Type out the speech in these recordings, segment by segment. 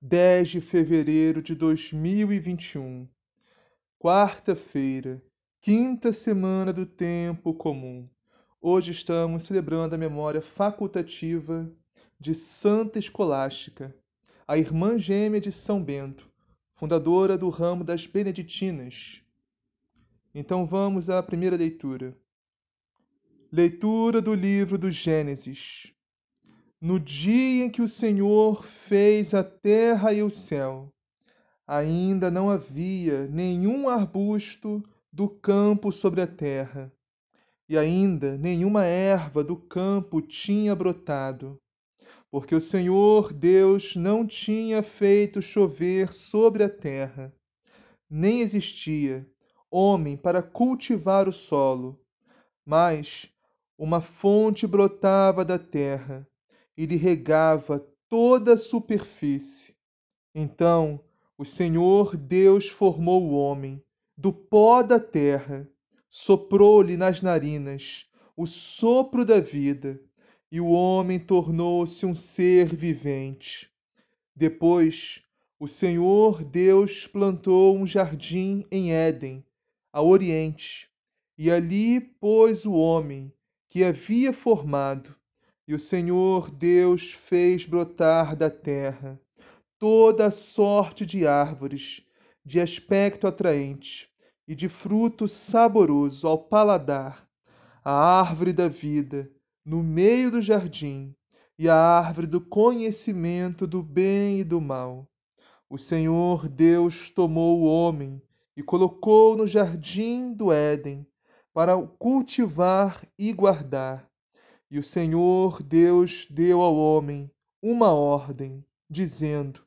10 de fevereiro de 2021, quarta-feira, quinta semana do tempo comum. Hoje estamos celebrando a memória facultativa de Santa Escolástica, a irmã gêmea de São Bento, fundadora do ramo das Beneditinas. Então vamos à primeira leitura. Leitura do livro do Gênesis. No dia em que o Senhor fez a terra e o céu, ainda não havia nenhum arbusto do campo sobre a terra, e ainda nenhuma erva do campo tinha brotado, porque o Senhor Deus não tinha feito chover sobre a terra, nem existia homem para cultivar o solo, mas uma fonte brotava da terra e lhe regava toda a superfície. Então o Senhor Deus formou o homem do pó da terra, soprou-lhe nas narinas o sopro da vida, e o homem tornou-se um ser vivente. Depois, o Senhor Deus plantou um jardim em Éden, a oriente, e ali pôs o homem que havia formado e o Senhor Deus fez brotar da terra toda sorte de árvores, de aspecto atraente e de fruto saboroso ao paladar, a árvore da vida no meio do jardim e a árvore do conhecimento do bem e do mal. O Senhor Deus tomou o homem e colocou no jardim do Éden para o cultivar e guardar. E o Senhor Deus deu ao homem uma ordem, dizendo: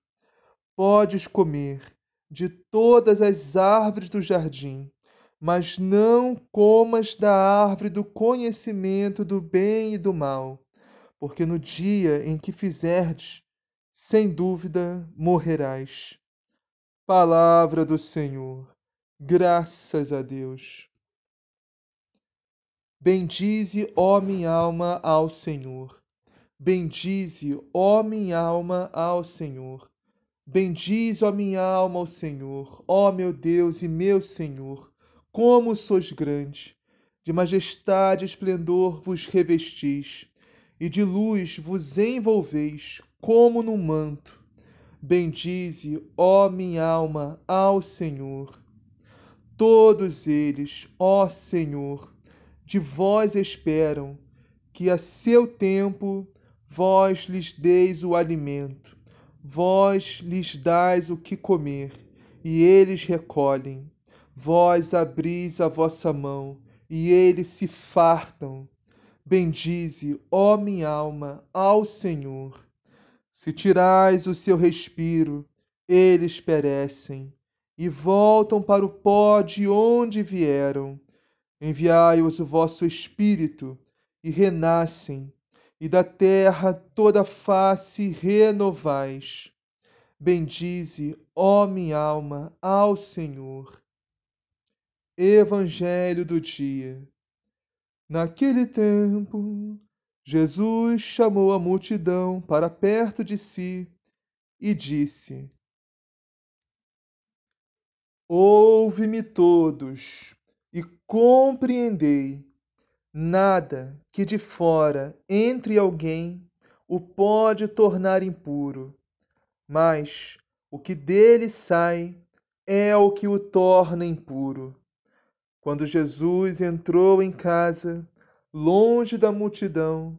Podes comer de todas as árvores do jardim, mas não comas da árvore do conhecimento do bem e do mal, porque no dia em que fizerdes, sem dúvida morrerás. Palavra do Senhor. Graças a Deus. Bendize, ó minha alma, ao Senhor. Bendize, ó minha alma, ao Senhor. Bendize, ó minha alma, ao Senhor, ó meu Deus e meu Senhor. Como sois grande, de majestade e esplendor vos revestis, e de luz vos envolveis, como num manto. Bendize, ó minha alma, ao Senhor. Todos eles, ó Senhor, de vós esperam, que a seu tempo vós lhes deis o alimento, vós lhes dais o que comer, e eles recolhem. Vós abris a vossa mão, e eles se fartam. Bendize, ó minha alma, ao Senhor. Se tirais o seu respiro, eles perecem e voltam para o pó de onde vieram Enviai-os o vosso Espírito, e renascem, e da terra toda face renovais. Bendize, ó minha alma, ao Senhor. Evangelho do dia. Naquele tempo, Jesus chamou a multidão para perto de si e disse: Ouve-me todos e compreendei. Nada que de fora entre alguém o pode tornar impuro, mas o que dele sai é o que o torna impuro. Quando Jesus entrou em casa, longe da multidão,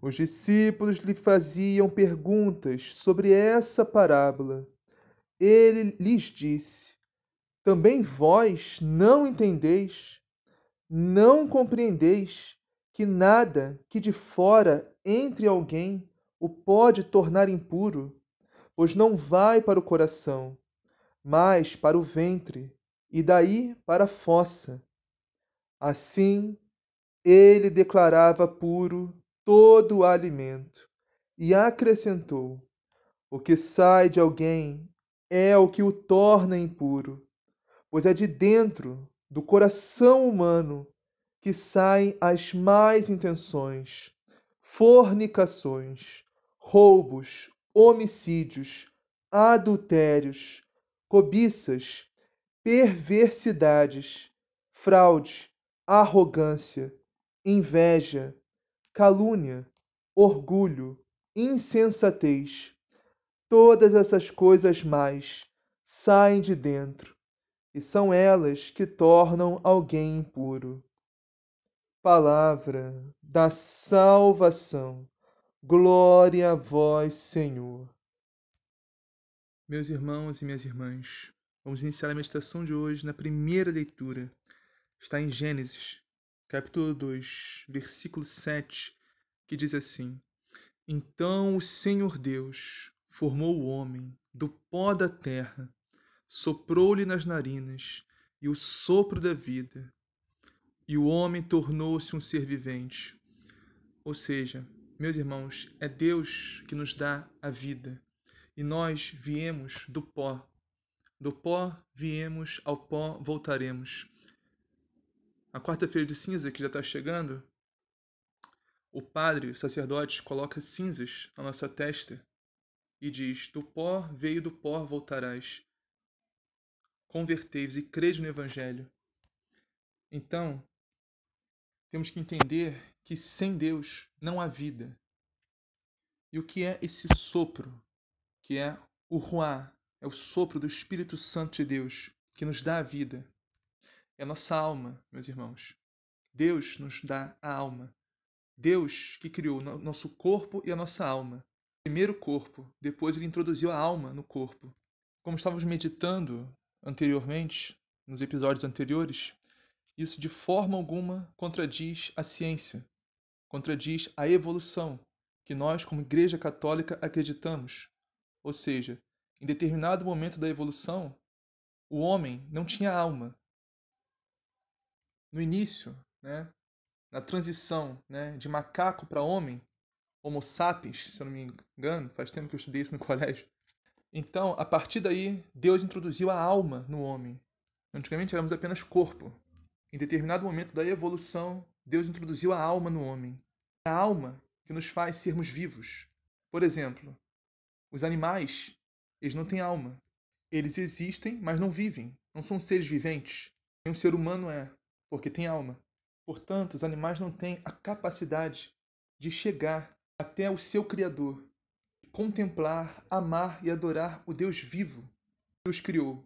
os discípulos lhe faziam perguntas sobre essa parábola. Ele lhes disse: Também vós não entendeis? Não compreendeis que nada que de fora entre alguém o pode tornar impuro, pois não vai para o coração, mas para o ventre, e daí para a fossa. Assim, ele declarava puro todo o alimento, e acrescentou: O que sai de alguém é o que o torna impuro, pois é de dentro do coração humano que saem as más intenções, fornicações, roubos, homicídios, adultérios, cobiças, perversidades, fraude, arrogância, inveja, calúnia, orgulho, insensatez. Todas essas coisas mais saem de dentro e são elas que tornam alguém impuro. Palavra da salvação. Glória a vós, Senhor. Meus irmãos e minhas irmãs, vamos iniciar a meditação de hoje na primeira leitura. Está em Gênesis, capítulo 2, versículo 7, que diz assim: Então o Senhor Deus formou o homem do pó da terra soprou-lhe nas narinas e o sopro da vida, e o homem tornou-se um ser vivente. Ou seja, meus irmãos, é Deus que nos dá a vida, e nós viemos do pó. Do pó viemos, ao pó voltaremos. A quarta-feira de cinza, que já está chegando, o padre, o sacerdote, coloca cinzas na nossa testa e diz: Do pó veio, do pó voltarás convertei-vos e crede no Evangelho. Então, temos que entender que sem Deus não há vida. E o que é esse sopro, que é o Ruá, é o sopro do Espírito Santo de Deus, que nos dá a vida? É a nossa alma, meus irmãos. Deus nos dá a alma. Deus que criou nosso corpo e a nossa alma. Primeiro o corpo, depois ele introduziu a alma no corpo. Como estávamos meditando anteriormente, nos episódios anteriores, isso de forma alguma contradiz a ciência, contradiz a evolução que nós, como Igreja Católica, acreditamos. Ou seja, em determinado momento da evolução, o homem não tinha alma. No início, né, na transição né, de macaco para homem, Homo sapiens, se eu não me engano, faz tempo que eu estudei isso no colégio, então, a partir daí, Deus introduziu a alma no homem. Antigamente éramos apenas corpo. Em determinado momento da evolução, Deus introduziu a alma no homem. A alma que nos faz sermos vivos. Por exemplo, os animais, eles não têm alma. Eles existem, mas não vivem. Não são seres viventes. Nem um ser humano é, porque tem alma. Portanto, os animais não têm a capacidade de chegar até o seu Criador, contemplar, amar e adorar o Deus vivo que os criou.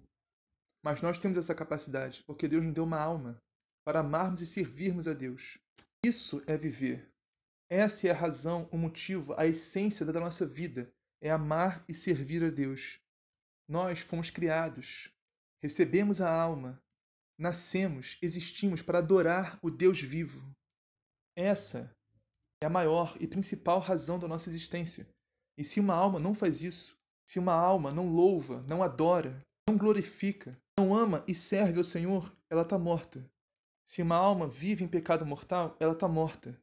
Mas nós temos essa capacidade, porque Deus nos deu uma alma para amarmos e servirmos a Deus. Isso é viver. Essa é a razão, o motivo, a essência da nossa vida, é amar e servir a Deus. Nós fomos criados, recebemos a alma, nascemos, existimos para adorar o Deus vivo. Essa é a maior e principal razão da nossa existência. E se uma alma não faz isso, se uma alma não louva, não adora, não glorifica, não ama e serve ao Senhor, ela está morta. Se uma alma vive em pecado mortal, ela está morta.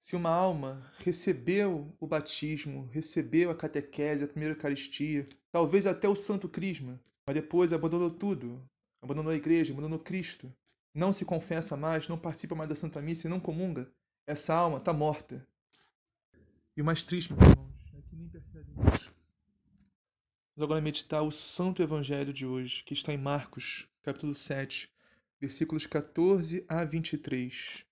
Se uma alma recebeu o batismo, recebeu a catequese, a primeira Eucaristia, talvez até o santo crisma, mas depois abandonou tudo, abandonou a igreja, abandonou Cristo, não se confessa mais, não participa mais da Santa Missa e não comunga, essa alma está morta. E o mais triste, meus irmãos, Vamos agora meditar o Santo Evangelho de hoje, que está em Marcos, capítulo 7, versículos 14 a 23.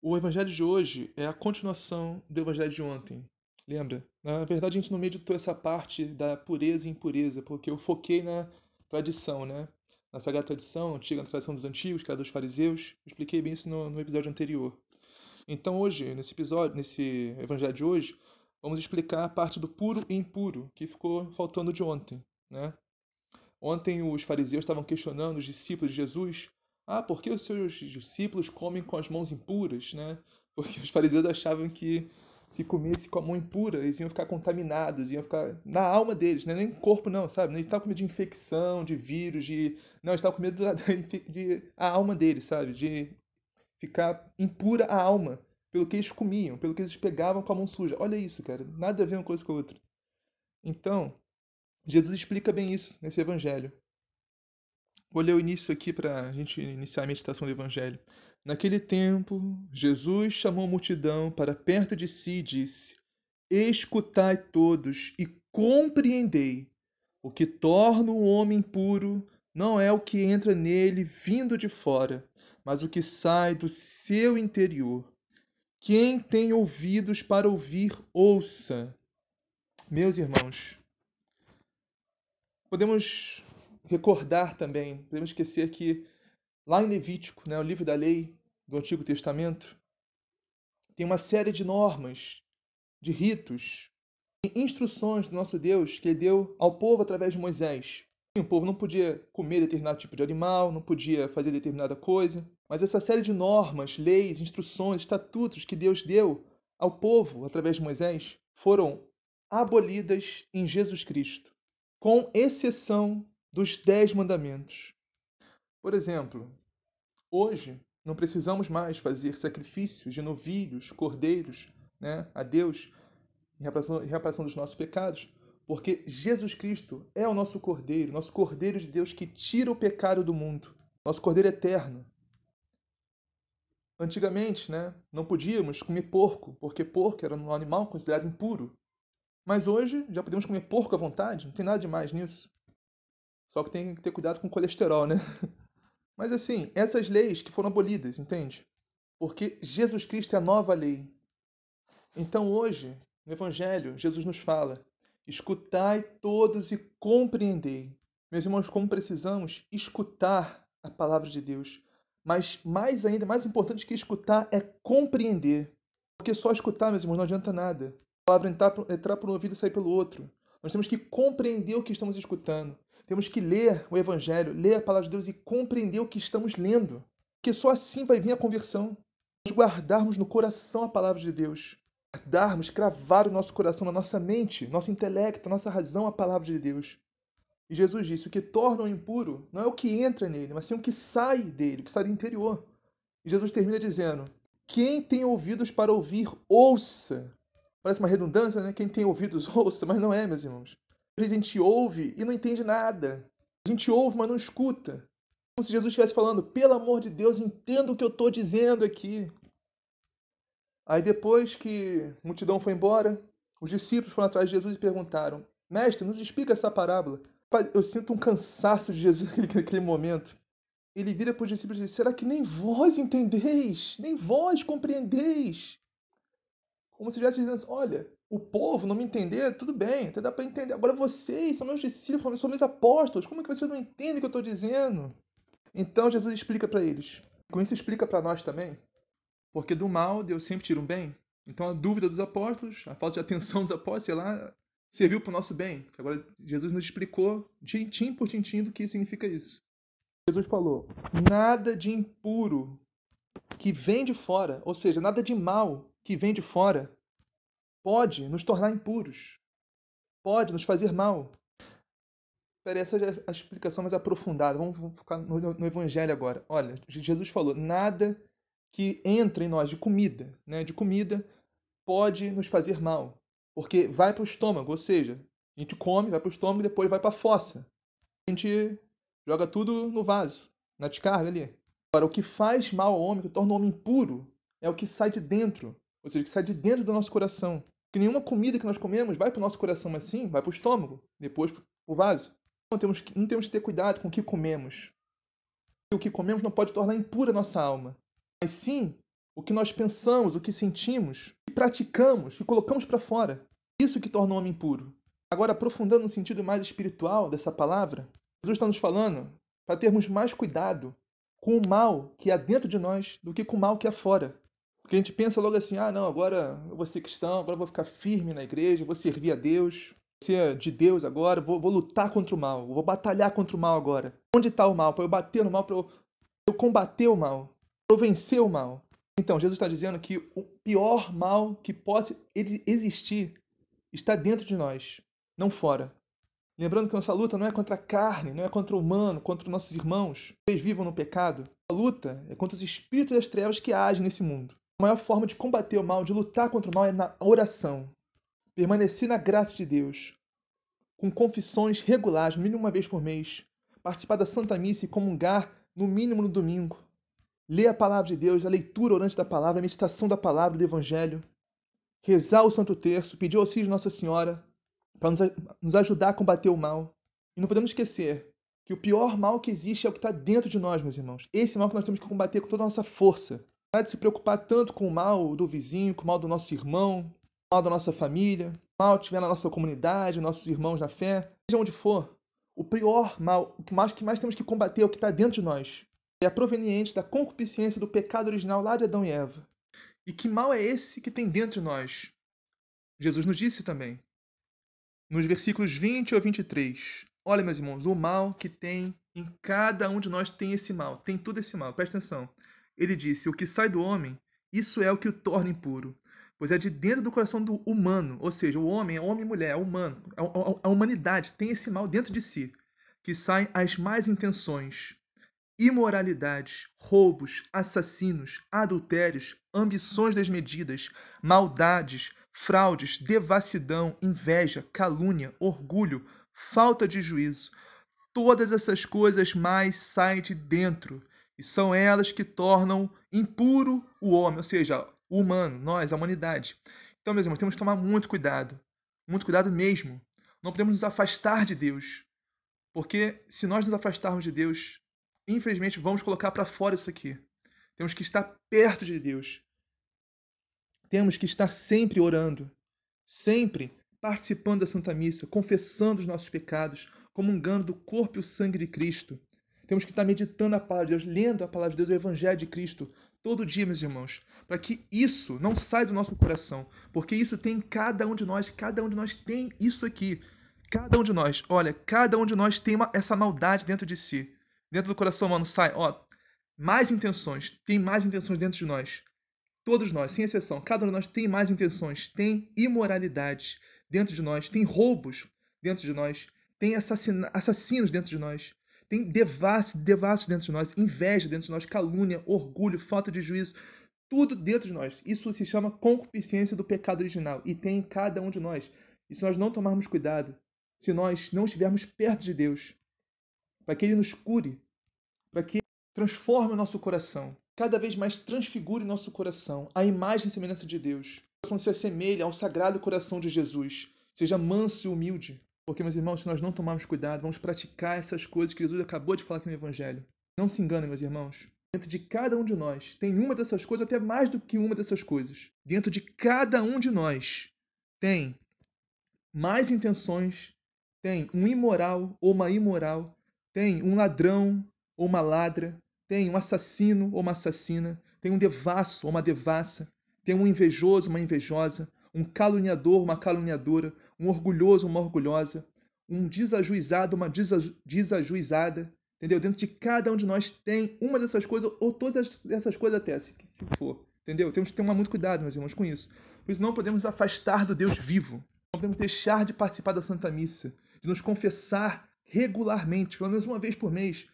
O Evangelho de hoje é a continuação do Evangelho de ontem. Lembra? Na verdade, a gente não meditou essa parte da pureza e impureza, porque eu foquei na tradição, né? Na sagrada tradição, antiga tradição dos antigos, que era dos fariseus. Eu expliquei bem isso no, no episódio anterior. Então, hoje, nesse episódio, nesse Evangelho de hoje, vamos explicar a parte do puro e impuro, que ficou faltando de ontem, né? Ontem os fariseus estavam questionando os discípulos de Jesus ah, por que os seus discípulos comem com as mãos impuras, né? Porque os fariseus achavam que se comesse com a mão impura, eles iam ficar contaminados, iam ficar na alma deles, né? nem corpo não, sabe? Eles estavam com medo de infecção, de vírus, de... Não, eles estavam com medo da, de a alma deles, sabe? De ficar impura a alma, pelo que eles comiam, pelo que eles pegavam com a mão suja. Olha isso, cara, nada a ver uma coisa com a outra. Então, Jesus explica bem isso nesse evangelho. Vou ler o início aqui para a gente iniciar a meditação do Evangelho. Naquele tempo, Jesus chamou a multidão para perto de si e disse: Escutai todos e compreendei. O que torna o homem puro não é o que entra nele vindo de fora, mas o que sai do seu interior. Quem tem ouvidos para ouvir, ouça. Meus irmãos, podemos recordar também, podemos esquecer que lá em Levítico, né, o livro da lei do Antigo Testamento, tem uma série de normas, de ritos, instruções do nosso Deus que ele deu ao povo através de Moisés. O povo não podia comer determinado tipo de animal, não podia fazer determinada coisa, mas essa série de normas, leis, instruções, estatutos que Deus deu ao povo através de Moisés foram abolidas em Jesus Cristo, com exceção dos Dez Mandamentos. Por exemplo, hoje não precisamos mais fazer sacrifícios de novilhos, cordeiros, né, a Deus em reparação, em reparação dos nossos pecados, porque Jesus Cristo é o nosso cordeiro, nosso cordeiro de Deus que tira o pecado do mundo, nosso cordeiro eterno. Antigamente, né, não podíamos comer porco, porque porco era um animal considerado impuro. Mas hoje já podemos comer porco à vontade, não tem nada de mais nisso. Só que tem que ter cuidado com o colesterol, né? Mas assim, essas leis que foram abolidas, entende? Porque Jesus Cristo é a nova lei. Então hoje, no Evangelho, Jesus nos fala: escutai todos e compreendei. Meus irmãos, como precisamos escutar a palavra de Deus. Mas mais ainda, mais importante que escutar é compreender. Porque só escutar, meus irmãos, não adianta nada. A palavra entrar, entrar por um ouvido e sair pelo outro. Nós temos que compreender o que estamos escutando. Temos que ler o Evangelho, ler a palavra de Deus e compreender o que estamos lendo. Porque só assim vai vir a conversão. Nós guardarmos no coração a palavra de Deus. Guardarmos, cravar o nosso coração, na nossa mente, nosso intelecto, nossa razão a palavra de Deus. E Jesus disse: o que torna o impuro não é o que entra nele, mas sim o que sai dele, o que sai do interior. E Jesus termina dizendo: Quem tem ouvidos para ouvir, ouça. Parece uma redundância, né? Quem tem ouvidos, ouça, mas não é, meus irmãos. Às vezes a gente ouve e não entende nada. A gente ouve, mas não escuta. Como se Jesus estivesse falando, pelo amor de Deus, entenda o que eu estou dizendo aqui. Aí depois que a multidão foi embora, os discípulos foram atrás de Jesus e perguntaram, Mestre, nos explica essa parábola. Eu sinto um cansaço de Jesus naquele momento. Ele vira para os discípulos e diz, será que nem vós entendeis? Nem vós compreendeis? Como se estivesse dizendo, olha, o povo não me entender, tudo bem, até dá para entender. Agora vocês são meus discípulos, são meus apóstolos, como é que vocês não entendem o que eu estou dizendo? Então Jesus explica para eles. Com isso explica para nós também, porque do mal Deus sempre tira um bem. Então a dúvida dos apóstolos, a falta de atenção dos apóstolos, sei lá, serviu para o nosso bem. Agora Jesus nos explicou tintim por tintim do que significa isso. Jesus falou: nada de impuro que vem de fora, ou seja, nada de mal que vem de fora, pode nos tornar impuros, pode nos fazer mal. Peraí, essa é a explicação mais aprofundada. Vamos focar no, no, Evangelho agora. Olha, Jesus falou: nada que entra em nós de comida, né, de comida, pode nos fazer mal, porque vai para o estômago, ou seja, A gente come, vai para o estômago e depois vai para a fossa. A gente joga tudo no vaso, na descarga ali. Agora, o que faz mal ao homem, que torna o homem impuro, é o que sai de dentro. Ou seja, o que sai de dentro do nosso coração. Porque nenhuma comida que nós comemos vai para o nosso coração assim, vai para o estômago, depois para o vaso. Não temos, que, não temos que ter cuidado com o que comemos. O que comemos não pode tornar impura a nossa alma. Mas sim o que nós pensamos, o que sentimos, que praticamos, que colocamos para fora. Isso que torna o homem impuro. Agora, aprofundando no sentido mais espiritual dessa palavra, Jesus está nos falando para termos mais cuidado com o mal que há dentro de nós do que com o mal que há fora. Porque a gente pensa logo assim: ah, não, agora eu vou ser cristão, agora eu vou ficar firme na igreja, vou servir a Deus, vou ser de Deus agora, vou, vou lutar contra o mal, vou batalhar contra o mal agora. Onde está o mal? Para eu bater no mal, para eu, eu combater o mal, para eu vencer o mal. Então, Jesus está dizendo que o pior mal que possa existir está dentro de nós, não fora. Lembrando que nossa luta não é contra a carne, não é contra o humano, contra nossos irmãos, eles vivam no pecado. A luta é contra os espíritos das trevas que agem nesse mundo. A maior forma de combater o mal, de lutar contra o mal, é na oração. Permanecer na graça de Deus, com confissões regulares, no mínimo uma vez por mês. Participar da Santa Missa e comungar, no mínimo no domingo. Ler a palavra de Deus, a leitura orante da palavra, a meditação da palavra do Evangelho. Rezar o Santo Terço, pedir auxílio de Nossa Senhora para nos, nos ajudar a combater o mal. E não podemos esquecer que o pior mal que existe é o que está dentro de nós, meus irmãos. Esse mal que nós temos que combater com toda a nossa força. Para de se preocupar tanto com o mal do vizinho, com o mal do nosso irmão, com o mal da nossa família, mal que tiver na nossa comunidade, nossos irmãos na fé, seja onde for. O pior mal, o mais, que mais temos que combater é o que está dentro de nós. É proveniente da concupiscência do pecado original lá de Adão e Eva. E que mal é esse que tem dentro de nós? Jesus nos disse também nos versículos 20 ao 23. Olha, meus irmãos, o mal que tem em cada um de nós tem esse mal, tem todo esse mal. Presta atenção. Ele disse: O que sai do homem, isso é o que o torna impuro, pois é de dentro do coração do humano, ou seja, o homem é homem e mulher, é humano, a, humanidade tem esse mal dentro de si, que saem as más intenções, imoralidades, roubos, assassinos, adultérios, ambições desmedidas, maldades, fraudes, devassidão, inveja, calúnia, orgulho, falta de juízo. Todas essas coisas mais saem de dentro e são elas que tornam impuro o homem, ou seja, o humano, nós, a humanidade. Então, meus irmãos, temos que tomar muito cuidado, muito cuidado mesmo. Não podemos nos afastar de Deus, porque se nós nos afastarmos de Deus, infelizmente vamos colocar para fora isso aqui. Temos que estar perto de Deus. Temos que estar sempre orando, sempre participando da Santa Missa, confessando os nossos pecados, comungando do corpo e o sangue de Cristo. Temos que estar meditando a palavra de Deus, lendo a palavra de Deus, o Evangelho de Cristo, todo dia, meus irmãos, para que isso não saia do nosso coração, porque isso tem em cada um de nós, cada um de nós tem isso aqui. Cada um de nós, olha, cada um de nós tem uma, essa maldade dentro de si. Dentro do coração humano sai, ó, mais intenções, tem mais intenções dentro de nós. Todos nós, sem exceção, cada um de nós tem mais intenções, tem imoralidades dentro de nós, tem roubos dentro de nós, tem assassinos dentro de nós, tem devassos, devassos dentro de nós, inveja dentro de nós, calúnia, orgulho, falta de juízo, tudo dentro de nós. Isso se chama concupiscência do pecado original e tem em cada um de nós. E se nós não tomarmos cuidado, se nós não estivermos perto de Deus, para que Ele nos cure, para que transforme o nosso coração, cada vez mais transfigure nosso coração, a imagem e semelhança de Deus. O coração se assemelhe ao sagrado coração de Jesus. Seja manso e humilde. Porque, meus irmãos, se nós não tomarmos cuidado, vamos praticar essas coisas que Jesus acabou de falar aqui no Evangelho. Não se enganem, meus irmãos. Dentro de cada um de nós tem uma dessas coisas, até mais do que uma dessas coisas. Dentro de cada um de nós tem mais intenções, tem um imoral ou uma imoral, tem um ladrão ou uma ladra, tem um assassino ou uma assassina, tem um devasso ou uma devassa, tem um invejoso, uma invejosa, um caluniador, uma caluniadora, um orgulhoso, uma orgulhosa, um desajuizado, uma desajuizada, entendeu? Dentro de cada um de nós tem uma dessas coisas, ou todas essas coisas até, se, for, entendeu? Temos que tomar muito cuidado, meus irmãos, com isso. Por isso não podemos afastar do Deus vivo, não podemos deixar de participar da Santa Missa, de nos confessar regularmente, pelo menos uma vez por mês,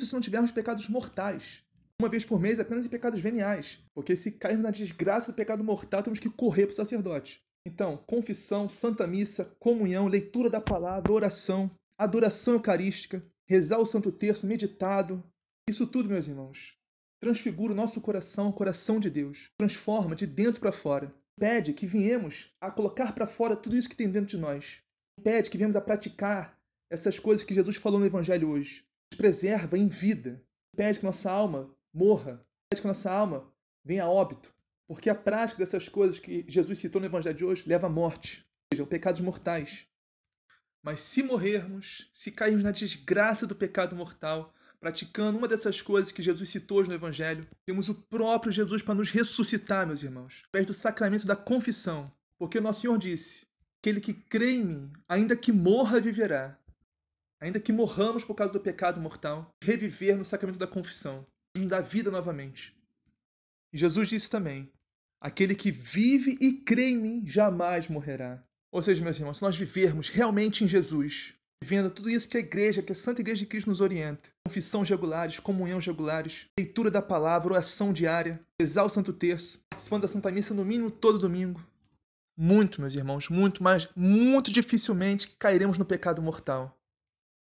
se não tivermos pecados mortais. Uma vez por mês apenas em pecados veniais. Porque se cairmos na desgraça do pecado mortal, temos que correr para o sacerdote. Então, confissão, santa missa, comunhão, leitura da palavra, oração, adoração eucarística, rezar o Santo Terço, meditado, isso tudo, meus irmãos, transfigura o nosso coração, o coração de Deus, transforma de dentro para fora. Pede que viemos a colocar para fora tudo isso que tem dentro de nós. Pede que viemos a praticar essas coisas que Jesus falou no Evangelho hoje. Nos preserva em vida. Pede que nossa alma morra. Pede que nossa alma venha a óbito. Porque a prática dessas coisas que Jesus citou no Evangelho de hoje leva à morte, ou seja, pecados mortais. Mas se morrermos, se cairmos na desgraça do pecado mortal, praticando uma dessas coisas que Jesus citou hoje no Evangelho, temos o próprio Jesus para nos ressuscitar, meus irmãos, através do sacramento da confissão. Porque o nosso Senhor disse: aquele que crê em mim, ainda que morra, viverá. Ainda que morramos por causa do pecado mortal, reviver no sacramento da confissão, dá vida novamente. E Jesus disse também: aquele que vive e crê em mim jamais morrerá. Ou seja, meus irmãos, se nós vivermos realmente em Jesus, vivendo tudo isso que a igreja, que a Santa Igreja de Cristo nos orienta, confissões regulares, comunhões regulares, leitura da palavra, oração diária, rezar o Santo Terço, participando da Santa Missa no mínimo todo domingo. Muito, meus irmãos, muito, mas muito dificilmente cairemos no pecado mortal.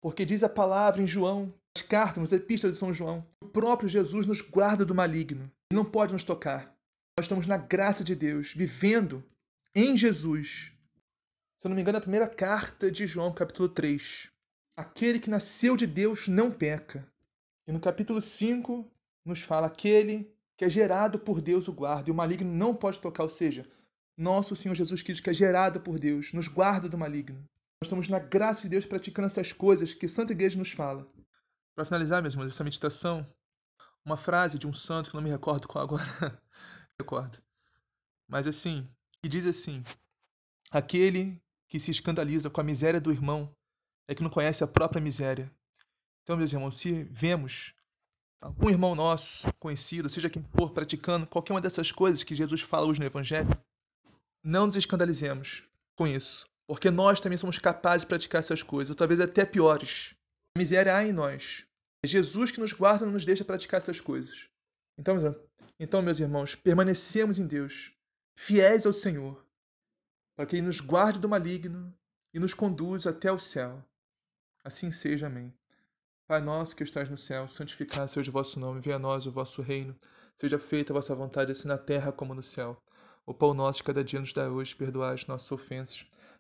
Porque diz a palavra em João, as cartas, nas epístolas de São João, o próprio Jesus nos guarda do maligno. Ele não pode nos tocar. Nós estamos na graça de Deus, vivendo em Jesus. Se eu não me engano, é a primeira carta de João, capítulo 3. Aquele que nasceu de Deus não peca. E no capítulo 5, nos fala aquele que é gerado por Deus o guarda, e o maligno não pode tocar, ou seja, nosso Senhor Jesus Cristo, que é gerado por Deus, nos guarda do maligno. Nós estamos na graça de Deus praticando essas coisas que Santa Igreja nos fala. Para finalizar, meus irmãos, essa meditação, uma frase de um santo que não me recordo qual agora, recordo. Mas assim, que diz assim: Aquele que se escandaliza com a miséria do irmão é que não conhece a própria miséria. Então, meus irmãos, se vemos algum irmão nosso, conhecido, seja quem for, praticando qualquer uma dessas coisas que Jesus fala hoje no Evangelho, não nos escandalizemos com isso, porque nós também somos capazes de praticar essas coisas, ou talvez até piores. Miséria há em nós. É Jesus que nos guarda e não nos deixa praticar essas coisas. Então, então, meus irmãos, permanecemos em Deus, fiéis ao Senhor, para que Ele nos guarde do maligno e nos conduza até o céu. Assim seja, amém. Pai nosso que estás no céu, santificado seja o vosso nome, venha a nós o vosso reino, seja feita a vossa vontade, assim na terra como no céu. O pão nosso de cada dia nos dá hoje, perdoai as nossas ofensas,